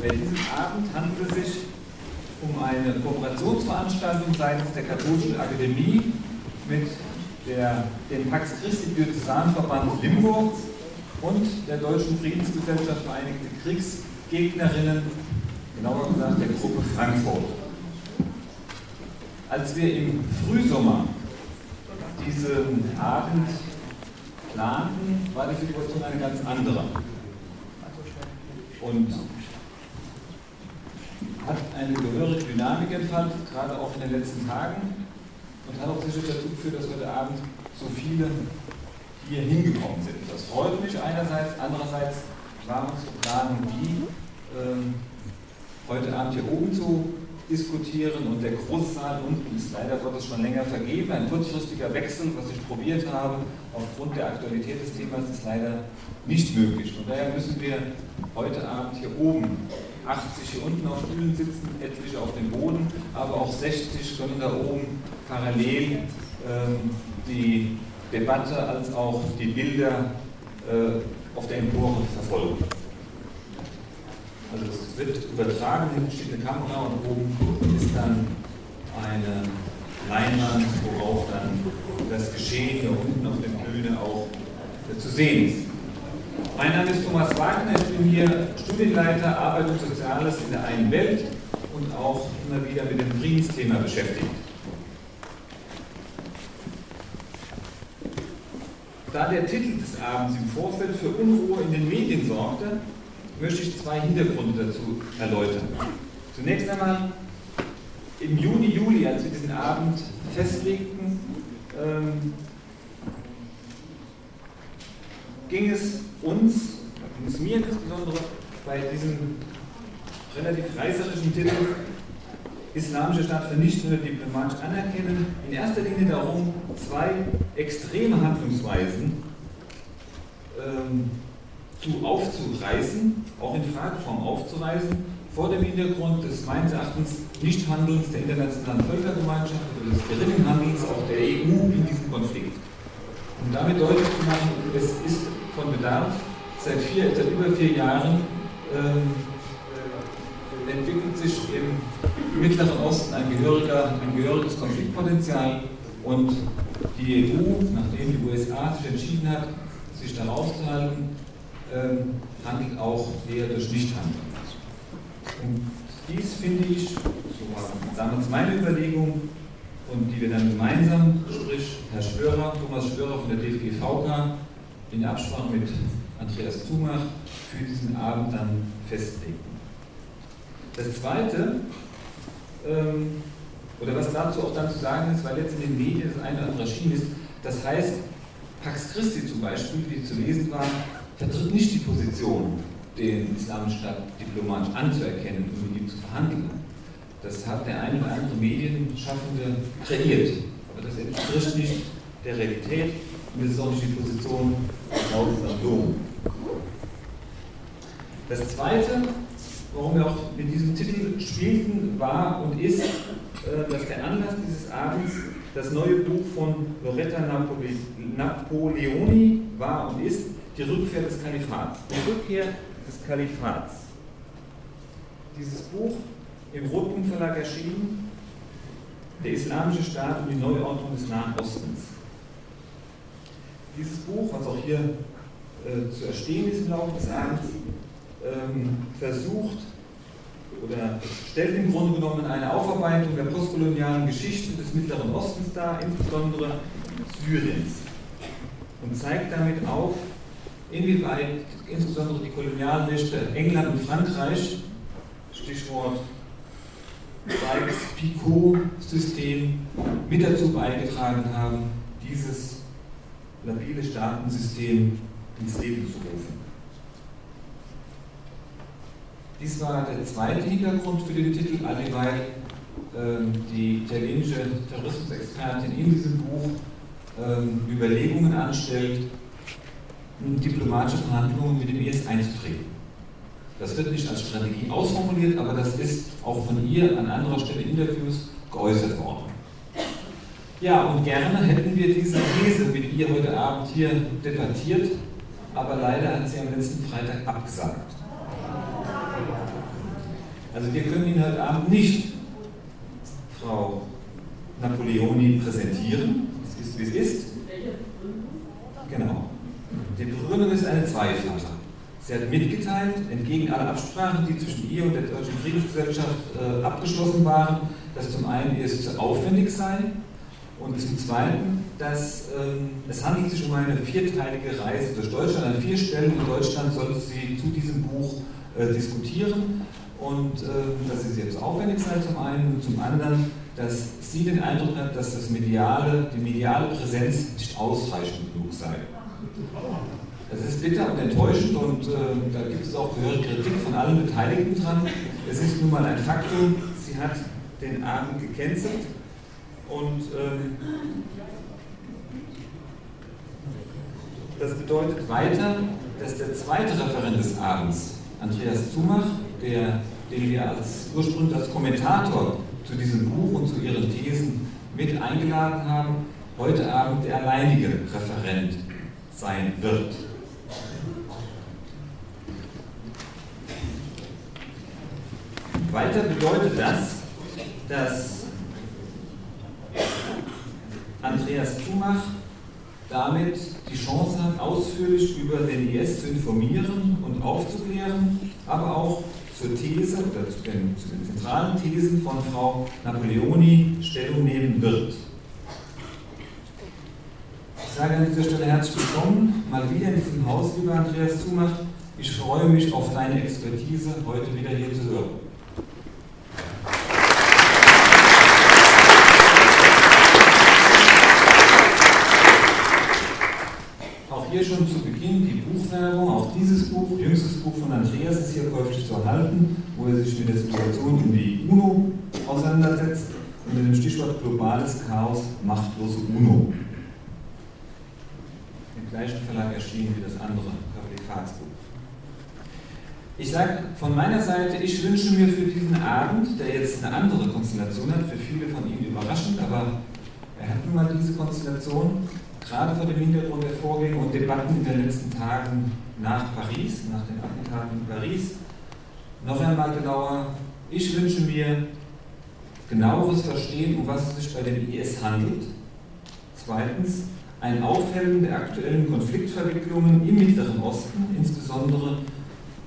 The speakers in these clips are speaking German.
Bei diesem Abend handelt es sich um eine Kooperationsveranstaltung seitens der Katholischen Akademie mit der, dem Pax Christi Diözesanverband Limburg und der Deutschen Friedensgesellschaft Vereinigte Kriegsgegnerinnen, genauer gesagt der Gruppe Frankfurt. Als wir im Frühsommer diesen Abend planten, war die Situation eine ganz andere. Und hat eine gehörige Dynamik entfaltet, gerade auch in den letzten Tagen, und hat auch sicher dazu geführt, dass heute Abend so viele hier hingekommen sind. Das freut mich einerseits, andererseits war unsere Planung die, äh, heute Abend hier oben zu diskutieren und der große unten ist leider Gottes schon länger vergeben. Ein kurzfristiger Wechsel, was ich probiert habe, aufgrund der Aktualität des Themas ist leider nicht möglich. Und daher müssen wir heute Abend hier oben 80 hier unten auf Stühlen sitzen, etliche auf dem Boden, aber auch 60 können da oben parallel ähm, die Debatte als auch die Bilder äh, auf der Empore verfolgen. Also es wird übertragen, hier steht eine Kamera und oben ist dann eine Leinwand, worauf dann das Geschehen hier unten auf der Bühne auch äh, zu sehen ist. Mein Name ist Thomas Wagner, ich bin hier Studienleiter Arbeit und Soziales in der einen Welt und auch immer wieder mit dem Friedensthema beschäftigt. Da der Titel des Abends im Vorfeld für Unruhe in den Medien sorgte, möchte ich zwei Hintergründe dazu erläutern. Zunächst einmal, im Juni, Juli, als wir diesen Abend festlegten, ähm, ging es uns, ging es mir insbesondere, bei diesem relativ reißerischen Titel Islamische Staat vernichten oder diplomatisch anerkennen, in erster Linie darum, zwei extreme Handlungsweisen ähm, zu aufzureißen, auch in Frageform aufzureißen, vor dem Hintergrund des meines Erachtens Nichthandelns der internationalen Völkergemeinschaft oder des geringen Handelns auch der EU in diesem Konflikt. Um damit deutlich zu machen, es ist von Bedarf seit, vier, seit über vier Jahren ähm, äh, entwickelt sich im Mittleren Osten ein, ein gehöriges Konfliktpotenzial und die EU, nachdem die USA sich entschieden hat, sich da rauszuhalten, ähm, handelt auch eher durch Nichthandeln. Und dies finde ich, so war damals meine Überlegung, und die wir dann gemeinsam, sprich Herr Schwörer, Thomas Schwörer von der DFGVK, in Absprache mit Andreas Zumach für diesen Abend dann festlegen. Das Zweite, ähm, oder was dazu auch dann zu sagen ist, weil jetzt in den Medien das eine oder andere erschienen ist, das heißt, Pax Christi zum Beispiel, die zu lesen war, vertritt nicht die Position, den Islamischen Staat diplomatisch anzuerkennen und mit ihm zu verhandeln. Das hat der eine oder andere Medienschaffende kreiert. Aber das entspricht nicht der Realität und das ist auch nicht die Position laut am Dom. Das Zweite, warum wir auch mit diesem Titel spielten, war und ist, äh, dass der Anlass dieses Abends das neue Buch von Loretta Napoleoni war und ist, die Rückkehr des Kalifats. Die Rückkehr des Kalifats. Dieses Buch im Rotpunkt Verlag erschienen, der Islamische Staat und die Neuordnung des Nahen Ostens. Dieses Buch, was auch hier äh, zu erstehen ist im Laufe des Abends, ähm, versucht oder stellt im Grunde genommen eine Aufarbeitung der postkolonialen Geschichte des Mittleren Ostens dar, insbesondere Syriens, und zeigt damit auf, inwieweit insbesondere die Kolonialmächte England und Frankreich, Stichwort Sykes-Picot-System, mit dazu beigetragen haben, dieses labile Staatensystem ins Leben zu rufen. Dies war der zweite Hintergrund für den Titel, alledieweil ähm, die italienische Terrorismusexpertin in diesem Buch ähm, Überlegungen anstellt, diplomatische Verhandlungen mit dem IS einzutreten. Das wird nicht als Strategie ausformuliert, aber das ist auch von ihr an anderer Stelle in Interviews geäußert worden. Ja, und gerne hätten wir diese These mit ihr heute Abend hier debattiert, aber leider hat sie am letzten Freitag abgesagt. Also wir können Ihnen heute Abend nicht Frau Napoleoni präsentieren. Es ist, wie es ist. Genau. Die Begründung ist eine zweifache. Sie hat mitgeteilt, entgegen aller Absprachen, die zwischen ihr und der Deutschen Friedensgesellschaft äh, abgeschlossen waren, dass zum einen es zu aufwendig sei und zum Zweiten, dass ähm, es handelt sich um eine vierteilige Reise durch Deutschland. An vier Stellen in Deutschland sollte sie zu diesem Buch äh, diskutieren und äh, dass es jetzt aufwendig sei zum einen und zum anderen, dass sie den Eindruck hat, dass das mediale, die mediale Präsenz nicht ausreichend genug sei. Es ist bitter und enttäuschend und äh, da gibt es auch gehörige Kritik von allen Beteiligten dran. Es ist nun mal ein Faktum, sie hat den Abend gecancelt und ähm, das bedeutet weiter, dass der zweite Referent des Abends, Andreas Zumach, der, den wir als, ursprünglich als Kommentator zu diesem Buch und zu ihren Thesen mit eingeladen haben, heute Abend der alleinige Referent sein wird. Weiter bedeutet das, dass Andreas Zumach damit die Chance hat, ausführlich über den IS zu informieren und aufzuklären, aber auch zur These oder zu den, zu den zentralen Thesen von Frau Napoleoni Stellung nehmen wird. Ich sage an dieser Stelle herzlich willkommen, mal wieder in diesem Haus, lieber Andreas Zumach. Ich freue mich auf deine Expertise heute wieder hier zu hören. Hier schon zu Beginn die Buchwerbung. Auch dieses Buch, jüngstes Buch von Andreas, ist hier käuflich zu erhalten, wo er sich mit der Situation um die UNO auseinandersetzt und mit dem Stichwort globales Chaos, machtlose UNO. Im gleichen Verlag erschienen wie das andere Publikatsbuch. Ich sage von meiner Seite, ich wünsche mir für diesen Abend, der jetzt eine andere Konstellation hat, für viele von Ihnen überraschend, aber er hat nun mal diese Konstellation, gerade vor dem Hintergrund der Vorgänge und Debatten in den letzten Tagen nach Paris, nach den Attentaten in Paris, noch einmal genauer. Ich wünsche mir genaueres Verstehen, um was es sich bei dem IS handelt. Zweitens, ein Aufhellen der aktuellen Konfliktverwicklungen im Mittleren Osten, insbesondere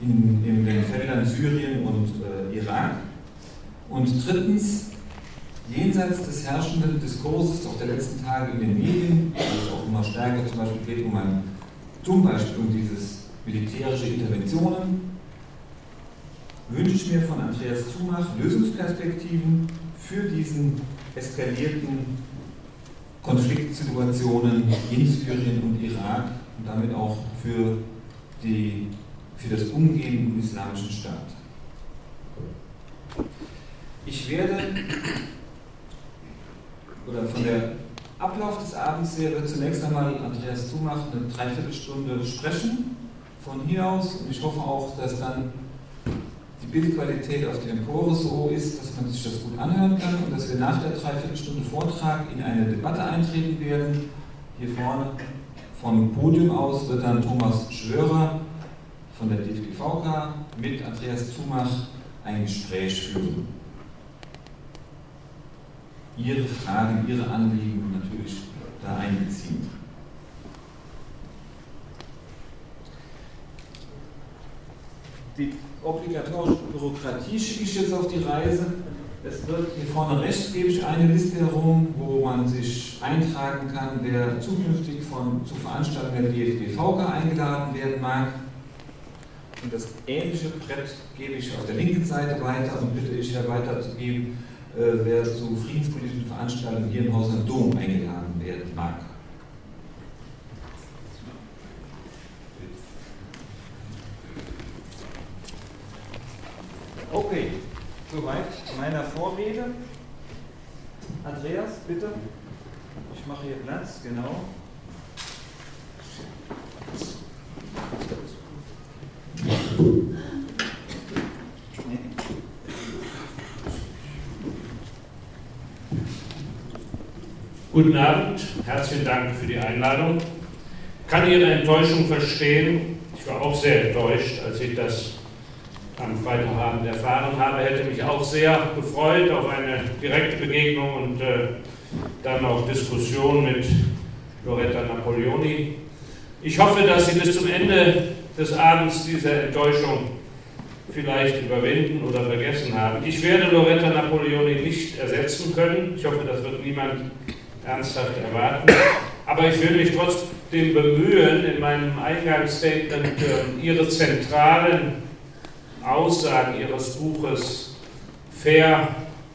in, in den Feldern Syrien und äh, Irak. Und drittens, jenseits des herrschenden Diskurses auch der letzten Tage in den Medien, immer stärker zum Beispiel geht um ein, zum Beispiel um dieses militärische Interventionen, wünsche ich mir von Andreas Zumach Lösungsperspektiven für diesen eskalierten Konfliktsituationen in Syrien und Irak und damit auch für, die, für das Umgehen im Islamischen Staat. Ich werde oder von der Ablauf des Abends her wird zunächst einmal Andreas Zumach eine Dreiviertelstunde sprechen von hier aus und ich hoffe auch, dass dann die Bildqualität auf der Empore so ist, dass man sich das gut anhören kann und dass wir nach der Dreiviertelstunde Vortrag in eine Debatte eintreten werden. Hier vorne vom Podium aus wird dann Thomas Schwörer von der DFGVK mit Andreas Zumach ein Gespräch führen. Ihre Fragen, Ihre Anliegen natürlich da einbeziehen. Die obligatorische Bürokratie schicke ich jetzt auf die Reise. Es wird hier vorne rechts gebe ich eine Liste herum, wo man sich eintragen kann, wer zukünftig von, zu Veranstaltungen der DFB-VK eingeladen werden mag. Und das ähnliche Brett gebe ich auf der linken Seite weiter und bitte ich Herr weiterzugeben wer zu friedenspolitischen Veranstaltungen hier im Haus am Dom eingeladen werden mag. Okay, soweit meiner Vorrede. Andreas, bitte. Ich mache hier Platz, genau. Guten Abend, herzlichen Dank für die Einladung. Ich kann Ihre Enttäuschung verstehen. Ich war auch sehr enttäuscht, als ich das am Freitagabend erfahren habe, hätte mich auch sehr gefreut auf eine direkte Begegnung und äh, dann auch Diskussion mit Loretta Napoleoni. Ich hoffe, dass Sie bis zum Ende des Abends diese Enttäuschung vielleicht überwinden oder vergessen haben. Ich werde Loretta Napoleoni nicht ersetzen können. Ich hoffe, das wird niemand ernsthaft erwarten. Aber ich will mich trotzdem bemühen, in meinem Eingangsstatement äh, Ihre zentralen Aussagen Ihres Buches fair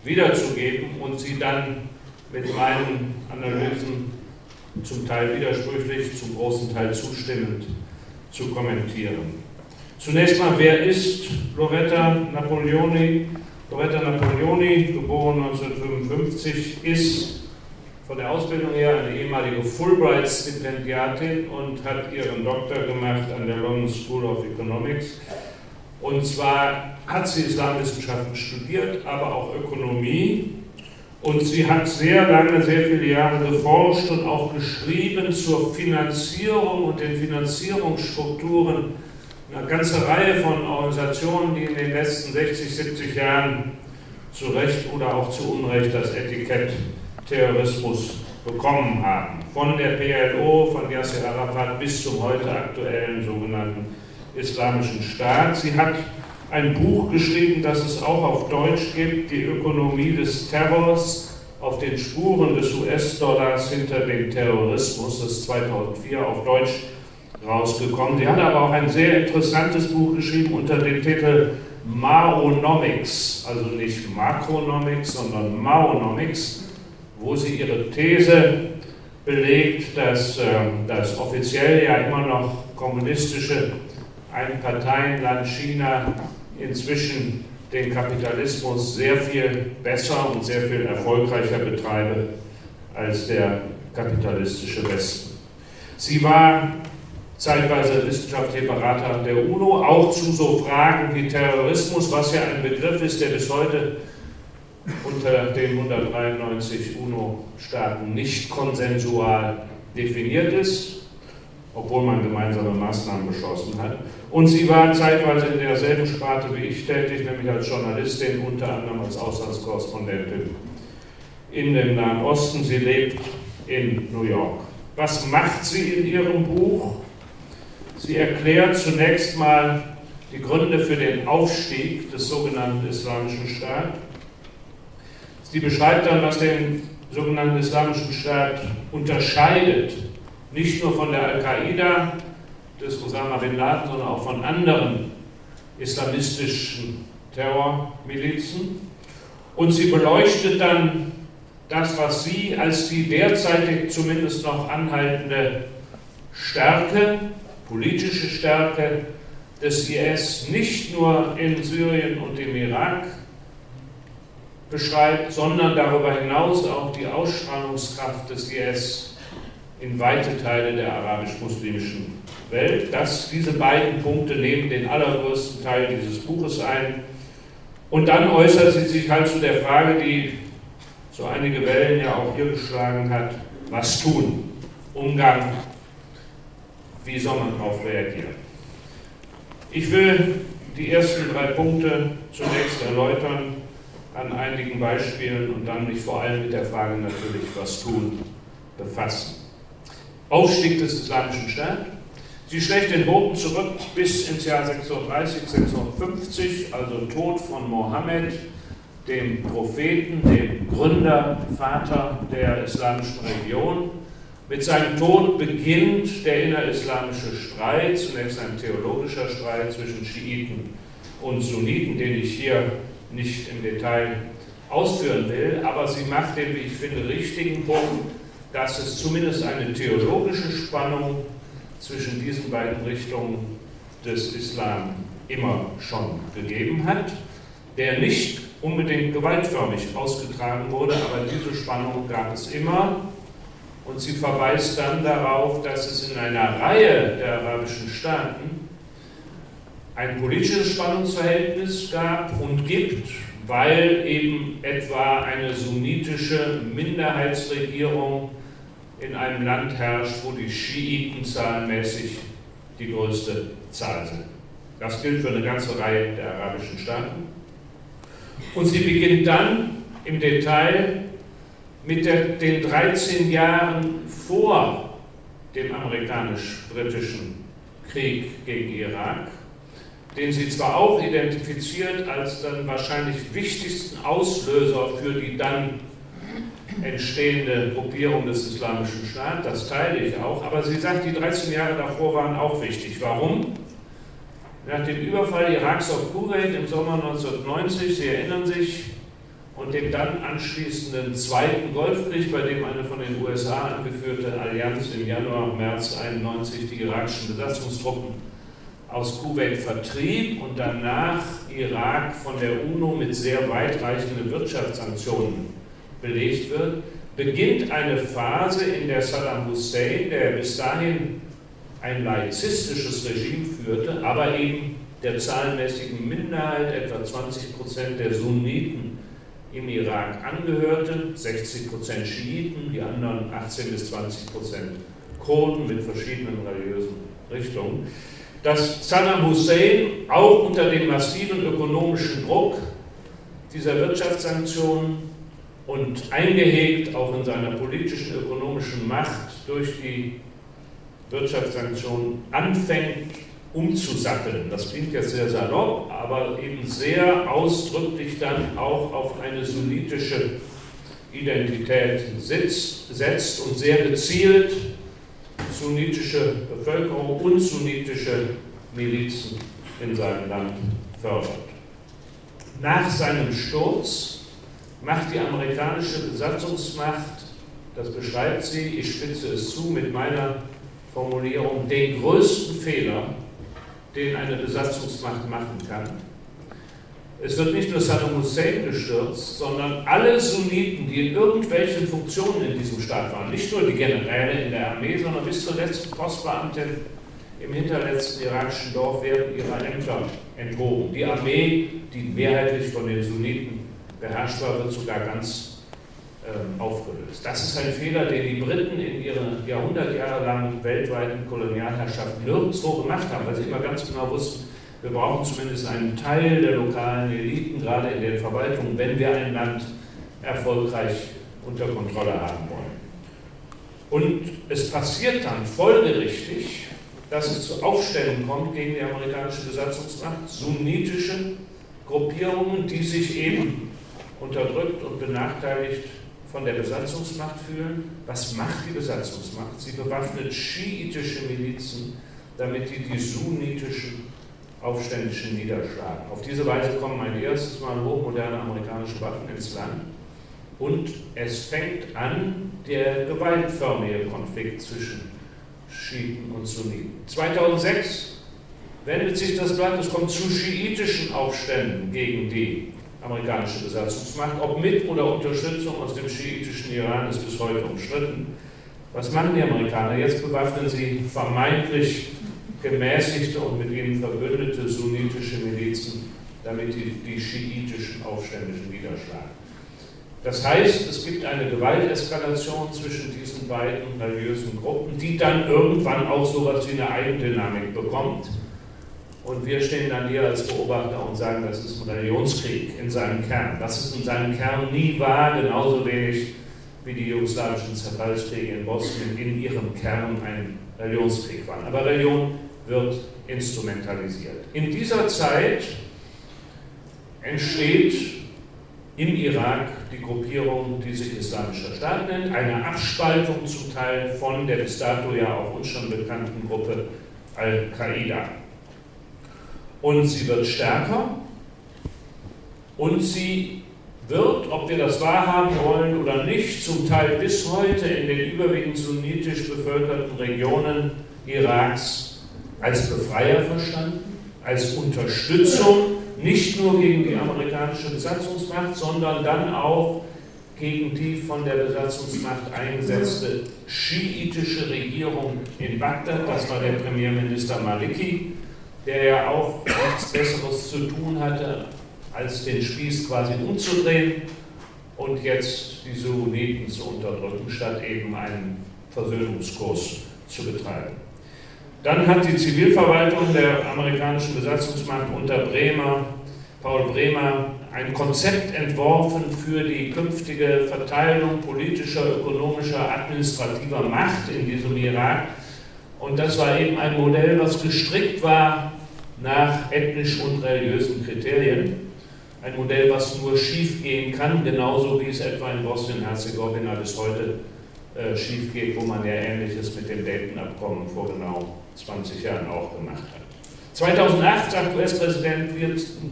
wiederzugeben und sie dann mit meinen Analysen zum Teil widersprüchlich, zum großen Teil zustimmend zu kommentieren. Zunächst mal, wer ist Loretta Napoleoni? Loretta Napoleoni, geboren 1955, ist von der Ausbildung her eine ehemalige Fulbright-Stipendiatin und hat ihren Doktor gemacht an der London School of Economics. Und zwar hat sie Islamwissenschaften studiert, aber auch Ökonomie und sie hat sehr lange, sehr viele Jahre geforscht und auch geschrieben zur Finanzierung und den Finanzierungsstrukturen einer ganzen Reihe von Organisationen, die in den letzten 60, 70 Jahren zu Recht oder auch zu Unrecht das Etikett Terrorismus bekommen haben. Von der PLO, von Yasser Arafat bis zum heute aktuellen sogenannten Islamischen Staat. Sie hat ein Buch geschrieben, das es auch auf Deutsch gibt, die Ökonomie des Terrors auf den Spuren des US-Dollars hinter dem Terrorismus. Das ist 2004 auf Deutsch rausgekommen. Sie hat aber auch ein sehr interessantes Buch geschrieben unter dem Titel Maonomics, also nicht Makronomics, sondern Maonomics, wo sie ihre These belegt, dass äh, das offiziell ja immer noch kommunistische Einparteienland China inzwischen den Kapitalismus sehr viel besser und sehr viel erfolgreicher betreibe als der kapitalistische Westen. Sie war zeitweise wissenschaftlicher Berater der UNO, auch zu so Fragen wie Terrorismus, was ja ein Begriff ist, der bis heute unter den 193 UNO-Staaten nicht konsensual definiert ist obwohl man gemeinsame Maßnahmen beschlossen hat. Und sie war zeitweise in derselben Sparte wie ich tätig, nämlich als Journalistin, unter anderem als Auslandskorrespondentin in dem Nahen Osten. Sie lebt in New York. Was macht sie in ihrem Buch? Sie erklärt zunächst mal die Gründe für den Aufstieg des sogenannten Islamischen Staates. Sie beschreibt dann, was den sogenannten Islamischen Staat unterscheidet nicht nur von der Al-Qaida, des Osama bin Laden, sondern auch von anderen islamistischen Terrormilizen. Und sie beleuchtet dann das, was sie als die derzeitig zumindest noch anhaltende Stärke, politische Stärke des IS nicht nur in Syrien und im Irak beschreibt, sondern darüber hinaus auch die Ausstrahlungskraft des IS in weite Teile der arabisch-muslimischen Welt. Das, diese beiden Punkte nehmen den allergrößten Teil dieses Buches ein. Und dann äußert sie sich halt zu der Frage, die so einige Wellen ja auch hier geschlagen hat, was tun? Umgang, wie soll man darauf reagieren? Ich will die ersten drei Punkte zunächst erläutern an einigen Beispielen und dann mich vor allem mit der Frage natürlich, was tun, befassen. Aufstieg des Islamischen Staates. Sie schlägt den Boden zurück bis ins Jahr 630, 650, also Tod von Mohammed, dem Propheten, dem Gründer, Vater der islamischen Religion. Mit seinem Tod beginnt der innerislamische Streit, zunächst ein theologischer Streit zwischen Schiiten und Sunniten, den ich hier nicht im Detail ausführen will, aber sie macht den, wie ich finde, richtigen Punkt, dass es zumindest eine theologische Spannung zwischen diesen beiden Richtungen des Islam immer schon gegeben hat, der nicht unbedingt gewaltförmig ausgetragen wurde, aber diese Spannung gab es immer. Und sie verweist dann darauf, dass es in einer Reihe der arabischen Staaten ein politisches Spannungsverhältnis gab und gibt, weil eben etwa eine sunnitische Minderheitsregierung in einem Land herrscht, wo die Schiiten zahlenmäßig die größte Zahl sind. Das gilt für eine ganze Reihe der arabischen Staaten. Und sie beginnt dann im Detail mit der, den 13 Jahren vor dem amerikanisch-britischen Krieg gegen Irak, den sie zwar auch identifiziert als dann wahrscheinlich wichtigsten Auslöser für die dann entstehende Gruppierung des Islamischen Staates, das teile ich auch, aber sie sagt, die 13 Jahre davor waren auch wichtig. Warum? Nach dem Überfall Iraks auf Kuwait im Sommer 1990, Sie erinnern sich, und dem dann anschließenden Zweiten Golfkrieg, bei dem eine von den USA angeführte Allianz im Januar, März 91 die irakischen Besatzungstruppen aus Kuwait vertrieb und danach Irak von der UNO mit sehr weitreichenden Wirtschaftssanktionen belegt wird, beginnt eine Phase, in der Saddam Hussein, der bis dahin ein laizistisches Regime führte, aber eben der zahlenmäßigen Minderheit, etwa 20 Prozent der Sunniten im Irak angehörte, 60 Prozent Schiiten, die anderen 18 bis 20 Prozent Kurden mit verschiedenen religiösen Richtungen, dass Saddam Hussein auch unter dem massiven ökonomischen Druck dieser Wirtschaftssanktionen und eingehegt auch in seiner politischen, ökonomischen Macht durch die Wirtschaftssanktionen anfängt umzusatteln. Das klingt jetzt sehr salopp, aber eben sehr ausdrücklich dann auch auf eine sunnitische Identität setzt und sehr gezielt sunnitische Bevölkerung und sunnitische Milizen in seinem Land fördert. Nach seinem Sturz macht die amerikanische Besatzungsmacht, das beschreibt sie, ich spitze es zu mit meiner Formulierung, den größten Fehler, den eine Besatzungsmacht machen kann. Es wird nicht nur Saddam Hussein gestürzt, sondern alle Sunniten, die in irgendwelchen Funktionen in diesem Staat waren, nicht nur die Generäle in der Armee, sondern bis zur letzten Postbeamtin im hinterletzten irakischen Dorf werden ihrer Ämter enthoben. Die Armee, die mehrheitlich von den Sunniten beherrscht war, wird sogar ganz ähm, aufgelöst. Das ist ein Fehler, den die Briten in ihrer jahrhundertjahrelangen weltweiten Kolonialherrschaft nirgendwo gemacht haben, weil sie immer ganz genau wussten, wir brauchen zumindest einen Teil der lokalen Eliten, gerade in den Verwaltungen, wenn wir ein Land erfolgreich unter Kontrolle haben wollen. Und es passiert dann folgerichtig, dass es zu Aufständen kommt gegen die amerikanische Besatzungsmacht, sunnitische Gruppierungen, die sich eben unterdrückt und benachteiligt von der Besatzungsmacht fühlen. Was macht die Besatzungsmacht? Sie bewaffnet schiitische Milizen, damit die die sunnitischen Aufständischen niederschlagen. Auf diese Weise kommen ein erstes Mal hochmoderne amerikanische Waffen ins Land und es fängt an der gewaltförmige Konflikt zwischen Schiiten und Sunniten. 2006 wendet sich das Blatt, es kommt zu schiitischen Aufständen gegen die amerikanische Besatzungsmacht. Ob mit oder Unterstützung aus dem schiitischen Iran ist bis heute umstritten. Was machen die Amerikaner? Jetzt bewaffnen sie vermeintlich gemäßigte und mit ihnen verbündete sunnitische Milizen, damit die, die schiitischen Aufständischen niederschlagen. Das heißt, es gibt eine Gewalteskalation zwischen diesen beiden religiösen Gruppen, die dann irgendwann auch so etwas wie eine Eigendynamik bekommt. Und wir stehen dann hier als Beobachter und sagen, das ist ein Religionskrieg in seinem Kern. Das ist in seinem Kern nie wahr, genauso wenig wie die jugoslawischen Zerfallskriege in Bosnien in ihrem Kern ein Religionskrieg waren. Aber Religion wird instrumentalisiert. In dieser Zeit entsteht im Irak die Gruppierung, die sich Islamischer Staat nennt, eine Abspaltung zum Teil von der bis dato ja auch uns schon bekannten Gruppe Al-Qaida. Und sie wird stärker und sie wird, ob wir das wahrhaben wollen oder nicht, zum Teil bis heute in den überwiegend sunnitisch bevölkerten Regionen Iraks als Befreier verstanden, als Unterstützung nicht nur gegen die amerikanische Besatzungsmacht, sondern dann auch gegen die von der Besatzungsmacht eingesetzte schiitische Regierung in Bagdad. Das war der Premierminister Maliki, der ja auch nichts Besseres zu tun hatte, als den Spieß quasi umzudrehen und jetzt die Sunniten zu unterdrücken, statt eben einen Versöhnungskurs zu betreiben. Dann hat die Zivilverwaltung der amerikanischen Besatzungsmacht unter Bremer, Paul Bremer, ein Konzept entworfen für die künftige Verteilung politischer, ökonomischer, administrativer Macht in diesem Irak. Und das war eben ein Modell, was gestrickt war nach ethnisch und religiösen Kriterien. Ein Modell, was nur schief gehen kann, genauso wie es etwa in Bosnien-Herzegowina bis heute äh, schief geht, wo man ja Ähnliches mit dem Dayton-Abkommen vor genau 20 Jahren auch gemacht hat. 2008 sagt US-Präsident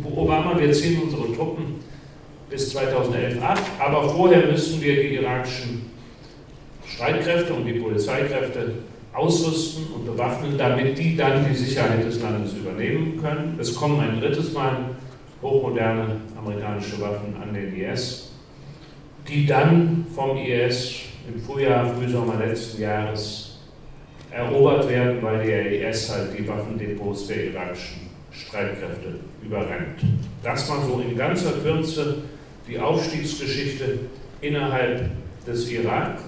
Obama, wir ziehen unsere Truppen bis 2011 ab, aber vorher müssen wir die irakischen Streitkräfte und die Polizeikräfte ausrüsten und bewaffnen, damit die dann die Sicherheit des Landes übernehmen können. Es kommen ein drittes Mal hochmoderne amerikanische Waffen an den IS, die dann vom IS im Frühjahr, Frühsommer letzten Jahres erobert werden, weil der IS halt die Waffendepots der irakischen Streitkräfte überrennt. Das war so in ganzer Kürze die Aufstiegsgeschichte innerhalb des Irak.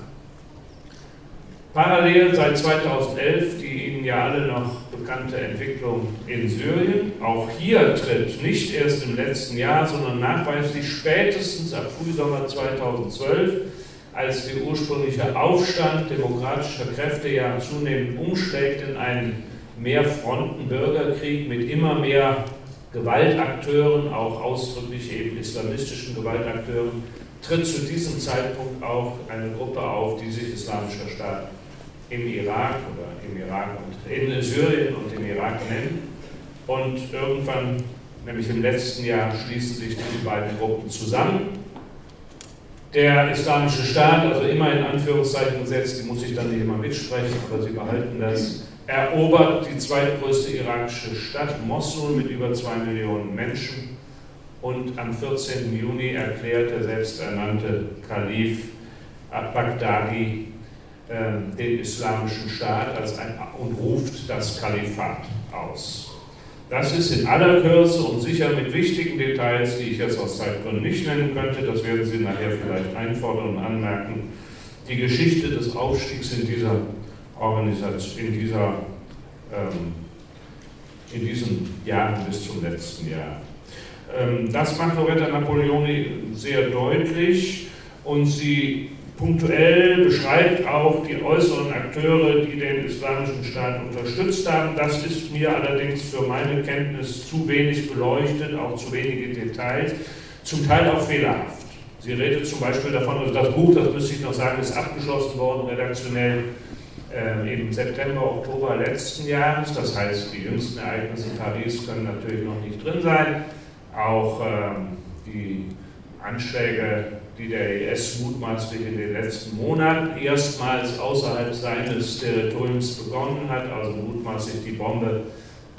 Parallel seit 2011 die Ihnen ja alle noch bekannte Entwicklung in Syrien. Auch hier tritt nicht erst im letzten Jahr, sondern nachweislich spätestens ab Frühsommer 2012 als der ursprüngliche Aufstand demokratischer Kräfte ja zunehmend umschlägt in einen Mehrfronten-Bürgerkrieg mit immer mehr Gewaltakteuren, auch ausdrücklich eben islamistischen Gewaltakteuren, tritt zu diesem Zeitpunkt auch eine Gruppe auf, die sich Islamischer Staat im Irak oder im Irak und in Syrien und im Irak nennt. Und irgendwann, nämlich im letzten Jahr, schließen sich diese beiden Gruppen zusammen der Islamische Staat, also immer in Anführungszeichen gesetzt, die muss ich dann nicht immer mitsprechen, aber Sie behalten das, erobert die zweitgrößte irakische Stadt Mosul mit über zwei Millionen Menschen und am 14. Juni erklärt der selbsternannte Kalif Baghdadi äh, den Islamischen Staat als ein, und ruft das Kalifat aus. Das ist in aller Kürze und sicher mit wichtigen Details, die ich jetzt aus Zeitgründen nicht nennen könnte, das werden Sie nachher vielleicht einfordern und anmerken, die Geschichte des Aufstiegs in dieser Organisation, in, dieser, ähm, in diesen Jahren bis zum letzten Jahr. Ähm, das macht Loretta Napoleoni sehr deutlich und sie punktuell beschreibt auch die äußeren Akteure, die den Islamischen Staat unterstützt haben. Das ist mir allerdings für meine Kenntnis zu wenig beleuchtet, auch zu wenige Details, zum Teil auch fehlerhaft. Sie redet zum Beispiel davon, also das Buch, das müsste ich noch sagen, ist abgeschlossen worden, redaktionell äh, im September, Oktober letzten Jahres. Das heißt, die jüngsten Ereignisse in Paris können natürlich noch nicht drin sein. Auch ähm, die Anschläge die der IS mutmaßlich in den letzten Monaten erstmals außerhalb seines Territoriums begonnen hat, also mutmaßlich die Bombe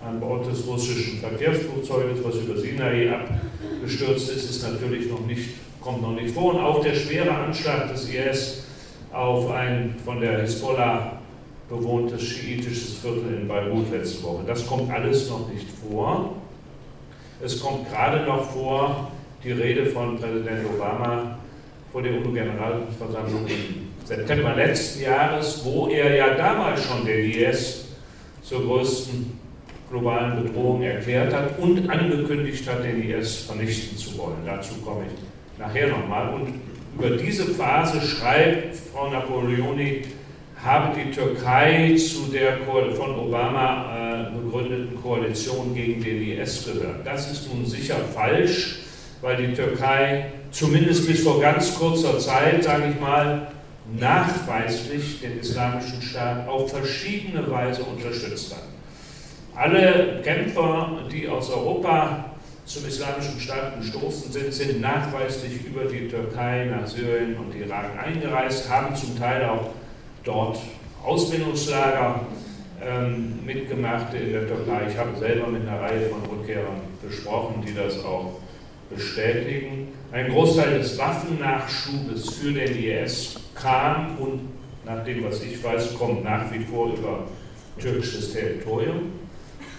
an Bord des russischen Verkehrsflugzeuges, was über Sinai abgestürzt ist, ist natürlich noch nicht, kommt noch nicht vor. Und auch der schwere Anschlag des IS auf ein von der Hisbollah bewohntes schiitisches Viertel in Beirut letzte Woche. Das kommt alles noch nicht vor. Es kommt gerade noch vor die Rede von Präsident Obama vor der UNO-Generalversammlung im September letzten Jahres, wo er ja damals schon den IS zur größten globalen Bedrohung erklärt hat und angekündigt hat, den IS vernichten zu wollen. Dazu komme ich nachher nochmal. Und über diese Phase schreibt Frau Napoleoni, habe die Türkei zu der von Obama äh, begründeten Koalition gegen den IS gehört. Das ist nun sicher falsch, weil die Türkei zumindest bis vor ganz kurzer Zeit, sage ich mal, nachweislich den Islamischen Staat auf verschiedene Weise unterstützt hat. Alle Kämpfer, die aus Europa zum Islamischen Staat gestoßen sind, sind nachweislich über die Türkei nach Syrien und Irak eingereist, haben zum Teil auch dort Ausbildungslager ähm, mitgemacht in der Türkei. Ich habe selber mit einer Reihe von Rückkehrern gesprochen, die das auch bestätigen. Ein Großteil des Waffennachschubes für den IS kam und nach dem, was ich weiß, kommt nach wie vor über türkisches Territorium.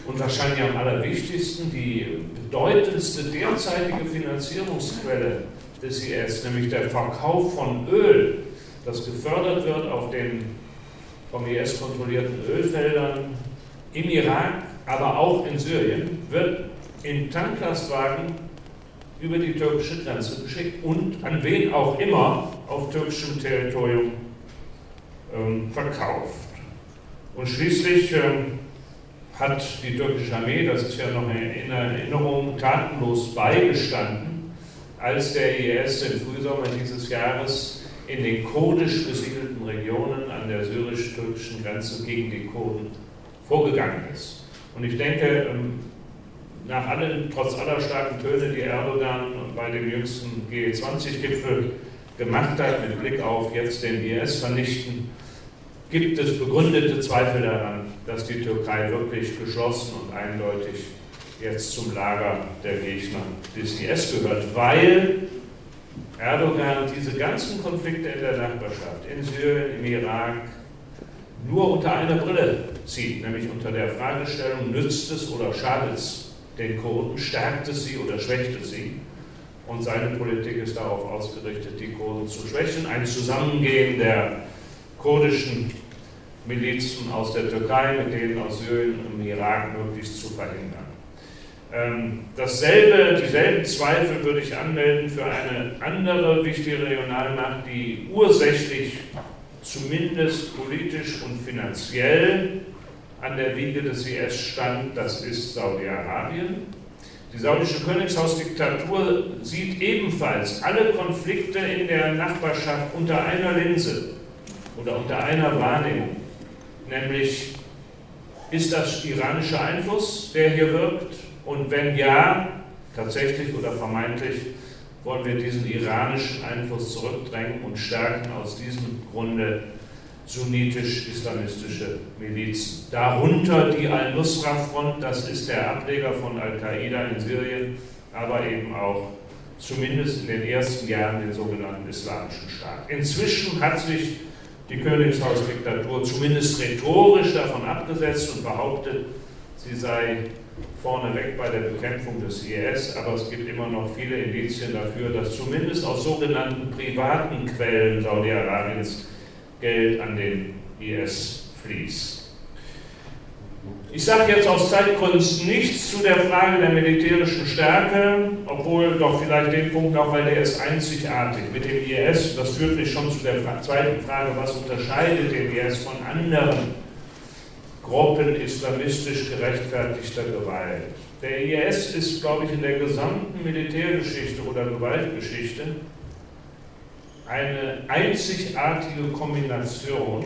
Und wahrscheinlich am allerwichtigsten die bedeutendste derzeitige Finanzierungsquelle des IS, nämlich der Verkauf von Öl, das gefördert wird auf den vom IS kontrollierten Ölfeldern im Irak, aber auch in Syrien, wird in Tanklastwagen über die türkische Grenze geschickt und an wen auch immer auf türkischem Territorium ähm, verkauft. Und schließlich ähm, hat die türkische Armee, das ist ja noch in Erinnerung, tatenlos beigestanden, als der IS im Frühsommer dieses Jahres in den kurdisch besiedelten Regionen an der syrisch-türkischen Grenze gegen die Kurden vorgegangen ist. Und ich denke, ähm, nach allen, trotz aller starken Töne, die Erdogan bei dem jüngsten G20-Gipfel gemacht hat, mit Blick auf jetzt den IS vernichten, gibt es begründete Zweifel daran, dass die Türkei wirklich geschlossen und eindeutig jetzt zum Lager der Gegner des IS gehört, weil Erdogan diese ganzen Konflikte in der Nachbarschaft, in Syrien, im Irak, nur unter einer Brille sieht, nämlich unter der Fragestellung, nützt es oder schadet es den Kurden, stärkt es sie oder schwächt es sie. Und seine Politik ist darauf ausgerichtet, die Kurden zu schwächen, ein Zusammengehen der kurdischen Milizen aus der Türkei mit denen aus Syrien und Irak möglichst zu verhindern. Ähm, dasselbe, dieselben Zweifel würde ich anmelden für eine andere wichtige Regionalmacht, die ursächlich zumindest politisch und finanziell an der Wiege des IS stand, das ist Saudi-Arabien. Die saudische Königshausdiktatur sieht ebenfalls alle Konflikte in der Nachbarschaft unter einer Linse oder unter einer Wahrnehmung, nämlich ist das iranischer Einfluss, der hier wirkt und wenn ja, tatsächlich oder vermeintlich, wollen wir diesen iranischen Einfluss zurückdrängen und stärken aus diesem Grunde sunnitisch-islamistische Milizen. Darunter die Al-Nusra-Front, das ist der Ableger von Al-Qaida in Syrien, aber eben auch zumindest in den ersten Jahren den sogenannten Islamischen Staat. Inzwischen hat sich die Königshausdiktatur zumindest rhetorisch davon abgesetzt und behauptet, sie sei vorneweg bei der Bekämpfung des IS, aber es gibt immer noch viele Indizien dafür, dass zumindest aus sogenannten privaten Quellen Saudi-Arabiens Geld an den IS fließt. Ich sage jetzt aus Zeitgründen nichts zu der Frage der militärischen Stärke, obwohl doch vielleicht den Punkt auch, weil der ist einzigartig mit dem IS. Das führt mich schon zu der zweiten Frage, was unterscheidet den IS von anderen Gruppen islamistisch gerechtfertigter Gewalt. Der IS ist, glaube ich, in der gesamten Militärgeschichte oder Gewaltgeschichte eine einzigartige Kombination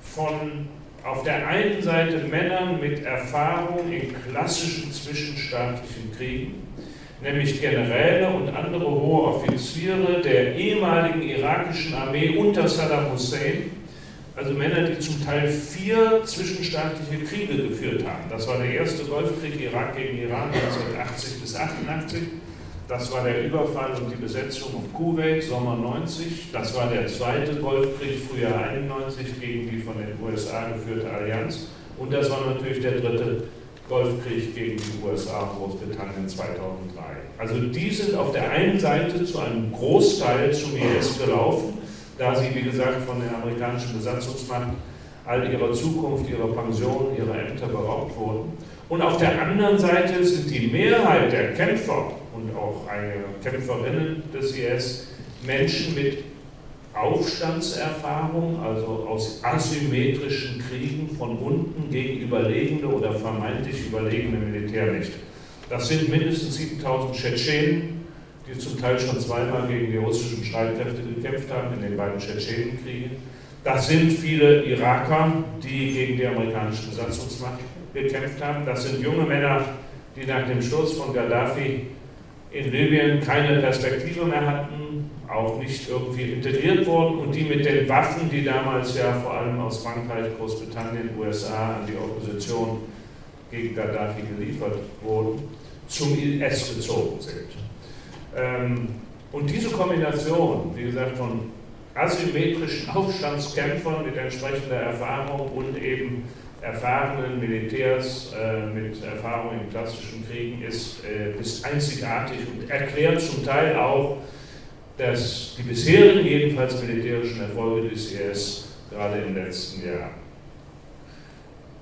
von auf der einen Seite Männern mit Erfahrung in klassischen zwischenstaatlichen Kriegen, nämlich Generäle und andere hohe Offiziere der ehemaligen irakischen Armee unter Saddam Hussein, also Männer, die zum Teil vier zwischenstaatliche Kriege geführt haben. Das war der erste Golfkrieg Irak gegen Iran 1980 bis 88. Das war der Überfall und die Besetzung auf Kuwait, Sommer 90. Das war der zweite Golfkrieg, Frühjahr 91, gegen die von den USA geführte Allianz. Und das war natürlich der dritte Golfkrieg gegen die USA Großbritannien 2003. Also die sind auf der einen Seite zu einem Großteil zum IS gelaufen, da sie, wie gesagt, von der amerikanischen Besatzungsmacht all ihrer Zukunft, ihrer Pension, ihrer Ämter beraubt wurden. Und auf der anderen Seite sind die Mehrheit der Kämpfer und auch einige Kämpferinnen des IS Menschen mit Aufstandserfahrung, also aus asymmetrischen Kriegen von unten gegen überlegene oder vermeintlich überlegene Militärmächte. Das sind mindestens 7000 Tschetschenen, die zum Teil schon zweimal gegen die russischen Streitkräfte gekämpft haben in den beiden Tschetschenenkriegen. Das sind viele Iraker, die gegen die amerikanische Besatzungsmacht gekämpft haben. Das sind junge Männer, die nach dem Sturz von Gaddafi in Libyen keine Perspektive mehr hatten, auch nicht irgendwie integriert wurden und die mit den Waffen, die damals ja vor allem aus Frankreich, Großbritannien, USA an die Opposition gegen Gaddafi geliefert wurden, zum IS gezogen sind. Ähm, und diese Kombination, wie gesagt, von asymmetrischen Aufstandskämpfern mit entsprechender Erfahrung und eben erfahrenen Militärs äh, mit Erfahrung in klassischen Kriegen ist, äh, ist einzigartig und erklärt zum Teil auch, dass die bisherigen jedenfalls militärischen Erfolge des IS gerade im letzten Jahr